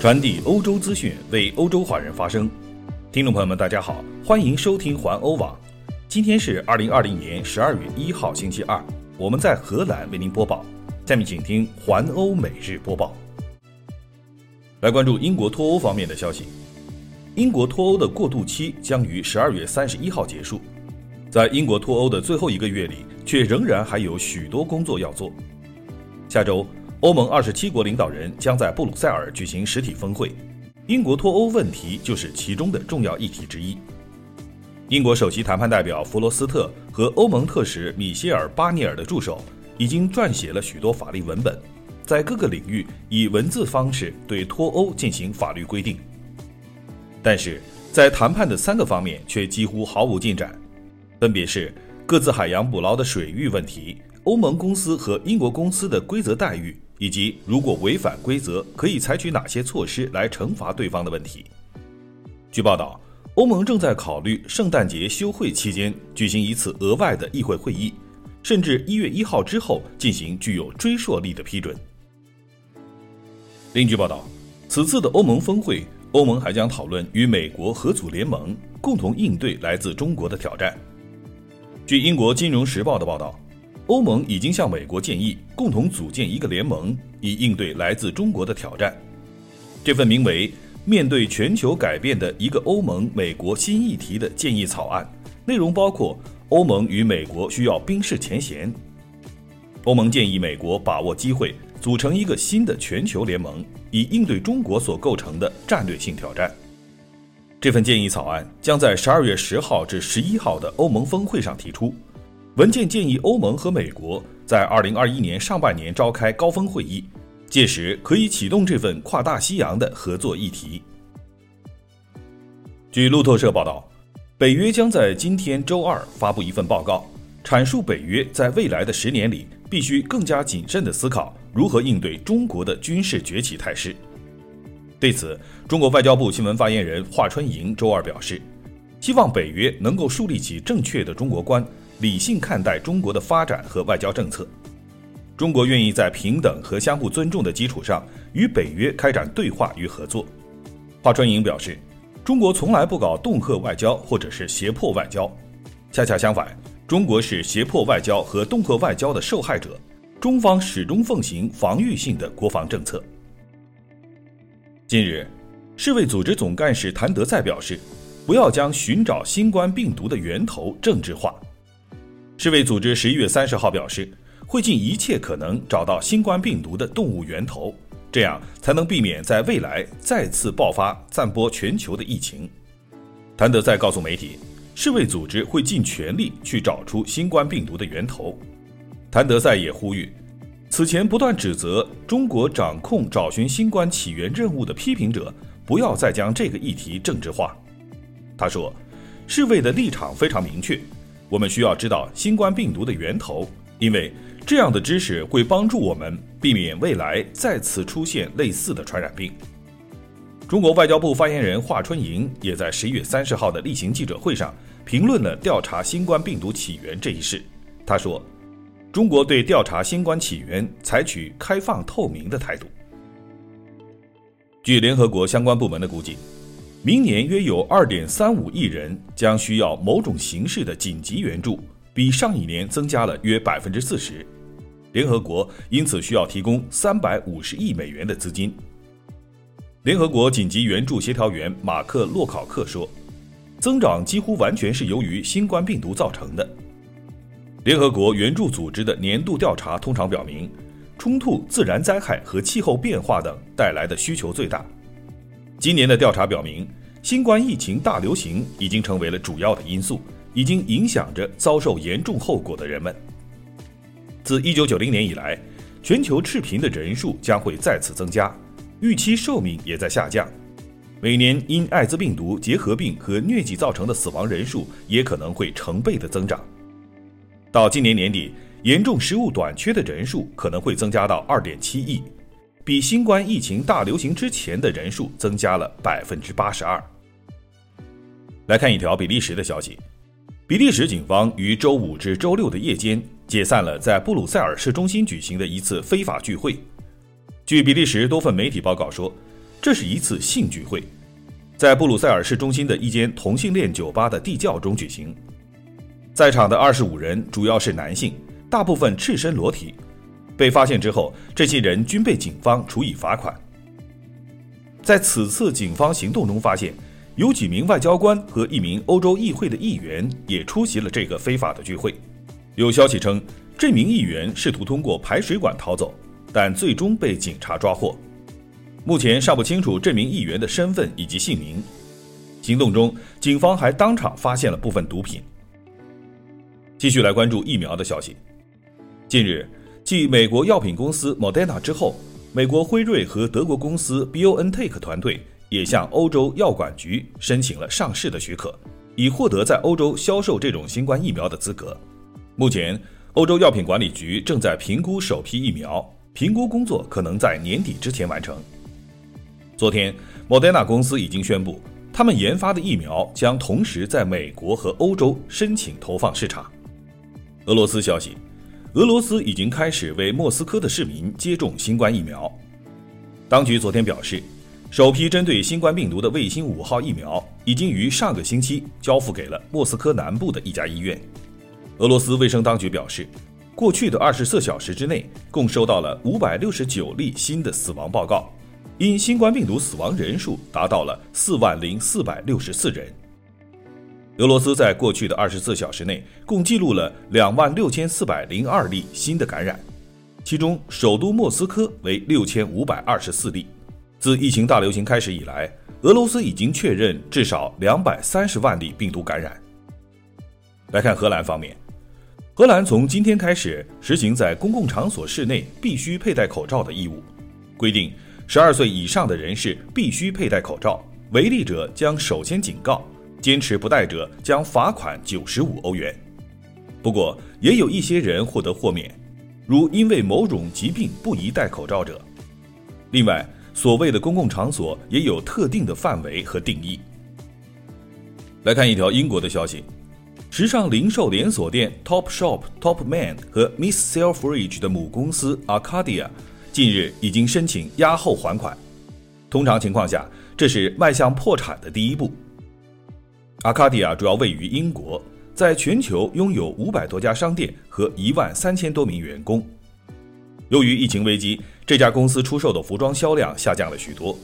传递欧洲资讯，为欧洲华人发声。听众朋友们，大家好，欢迎收听环欧网。今天是二零二零年十二月一号，星期二，我们在荷兰为您播报。下面请听环欧每日播报。来关注英国脱欧方面的消息。英国脱欧的过渡期将于十二月三十一号结束，在英国脱欧的最后一个月里，却仍然还有许多工作要做。下周。欧盟二十七国领导人将在布鲁塞尔举行实体峰会，英国脱欧问题就是其中的重要议题之一。英国首席谈判代表弗罗斯特和欧盟特使米歇尔·巴尼尔的助手已经撰写了许多法律文本，在各个领域以文字方式对脱欧进行法律规定。但是在谈判的三个方面却几乎毫无进展，分别是各自海洋捕捞的水域问题、欧盟公司和英国公司的规则待遇。以及如果违反规则，可以采取哪些措施来惩罚对方的问题。据报道，欧盟正在考虑圣诞节休会期间举行一次额外的议会会议，甚至一月一号之后进行具有追溯力的批准。另据报道，此次的欧盟峰会，欧盟还将讨论与美国合组联盟，共同应对来自中国的挑战。据英国《金融时报》的报道。欧盟已经向美国建议共同组建一个联盟，以应对来自中国的挑战。这份名为《面对全球改变的一个欧盟美国新议题》的建议草案，内容包括欧盟与美国需要冰释前嫌。欧盟建议美国把握机会，组成一个新的全球联盟，以应对中国所构成的战略性挑战。这份建议草案将在十二月十号至十一号的欧盟峰会上提出。文件建议欧盟和美国在二零二一年上半年召开高峰会议，届时可以启动这份跨大西洋的合作议题。据路透社报道，北约将在今天周二发布一份报告，阐述北约在未来的十年里必须更加谨慎地思考如何应对中国的军事崛起态势。对此，中国外交部新闻发言人华春莹周二表示，希望北约能够树立起正确的中国观。理性看待中国的发展和外交政策，中国愿意在平等和相互尊重的基础上与北约开展对话与合作。华春莹表示，中国从来不搞恫吓外交或者是胁迫外交，恰恰相反，中国是胁迫外交和恫吓外交的受害者。中方始终奉行防御性的国防政策。近日，世卫组织总干事谭德赛表示，不要将寻找新冠病毒的源头政治化。世卫组织十一月三十号表示，会尽一切可能找到新冠病毒的动物源头，这样才能避免在未来再次爆发、散播全球的疫情。谭德赛告诉媒体，世卫组织会尽全力去找出新冠病毒的源头。谭德赛也呼吁，此前不断指责中国掌控找寻新冠起源任务的批评者，不要再将这个议题政治化。他说，世卫的立场非常明确。我们需要知道新冠病毒的源头，因为这样的知识会帮助我们避免未来再次出现类似的传染病。中国外交部发言人华春莹也在十一月三十号的例行记者会上评论了调查新冠病毒起源这一事。他说：“中国对调查新冠起源采取开放透明的态度。”据联合国相关部门的估计。明年约有二点三五亿人将需要某种形式的紧急援助，比上一年增加了约百分之四十。联合国因此需要提供三百五十亿美元的资金。联合国紧急援助协调员马克·洛考克说：“增长几乎完全是由于新冠病毒造成的。”联合国援助组织的年度调查通常表明，冲突、自然灾害和气候变化等带来的需求最大。今年的调查表明，新冠疫情大流行已经成为了主要的因素，已经影响着遭受严重后果的人们。自1990年以来，全球赤贫的人数将会再次增加，预期寿命也在下降，每年因艾滋病毒、结核病和疟疾造成的死亡人数也可能会成倍的增长。到今年年底，严重食物短缺的人数可能会增加到2.7亿。比新冠疫情大流行之前的人数增加了百分之八十二。来看一条比利时的消息：比利时警方于周五至周六的夜间解散了在布鲁塞尔市中心举行的一次非法聚会。据比利时多份媒体报告说，这是一次性聚会，在布鲁塞尔市中心的一间同性恋酒吧的地窖中举行。在场的二十五人主要是男性，大部分赤身裸体。被发现之后，这些人均被警方处以罚款。在此次警方行动中，发现有几名外交官和一名欧洲议会的议员也出席了这个非法的聚会。有消息称，这名议员试图通过排水管逃走，但最终被警察抓获。目前尚不清楚这名议员的身份以及姓名。行动中，警方还当场发现了部分毒品。继续来关注疫苗的消息。近日，继美国药品公司 Moderna 之后，美国辉瑞和德国公司 BioNTech 团队也向欧洲药管局申请了上市的许可，以获得在欧洲销售这种新冠疫苗的资格。目前，欧洲药品管理局正在评估首批疫苗，评估工作可能在年底之前完成。昨天，，Modena 公司已经宣布，他们研发的疫苗将同时在美国和欧洲申请投放市场。俄罗斯消息，俄罗斯已经开始为莫斯科的市民接种新冠疫苗。当局昨天表示，首批针对新冠病毒的卫星五号疫苗已经于上个星期交付给了莫斯科南部的一家医院。俄罗斯卫生当局表示，过去的二十四小时之内，共收到了五百六十九例新的死亡报告，因新冠病毒死亡人数达到了四万零四百六十四人。俄罗斯在过去的二十四小时内共记录了两万六千四百零二例新的感染，其中首都莫斯科为六千五百二十四例。自疫情大流行开始以来，俄罗斯已经确认至少两百三十万例病毒感染。来看荷兰方面。荷兰从今天开始实行在公共场所室内必须佩戴口罩的义务，规定十二岁以上的人士必须佩戴口罩，违例者将首先警告，坚持不戴者将罚款九十五欧元。不过，也有一些人获得豁免，如因为某种疾病不宜戴口罩者。另外，所谓的公共场所也有特定的范围和定义。来看一条英国的消息。时尚零售连锁店 Topshop、Topman 和 Miss Selfridge 的母公司 Arcadia 近日已经申请押后还款。通常情况下，这是迈向破产的第一步。阿卡迪亚主要位于英国，在全球拥有五百多家商店和一万三千多名员工。由于疫情危机，这家公司出售的服装销量下降了许多。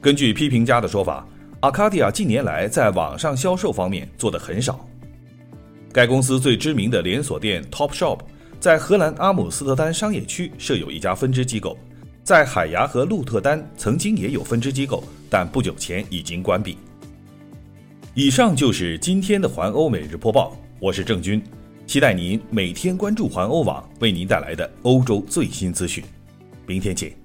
根据批评家的说法。阿卡迪亚近年来在网上销售方面做得很少。该公司最知名的连锁店 Topshop 在荷兰阿姆斯特丹商业区设有一家分支机构，在海牙和鹿特丹曾经也有分支机构，但不久前已经关闭。以上就是今天的环欧每日播报，我是郑军，期待您每天关注环欧网为您带来的欧洲最新资讯。明天见。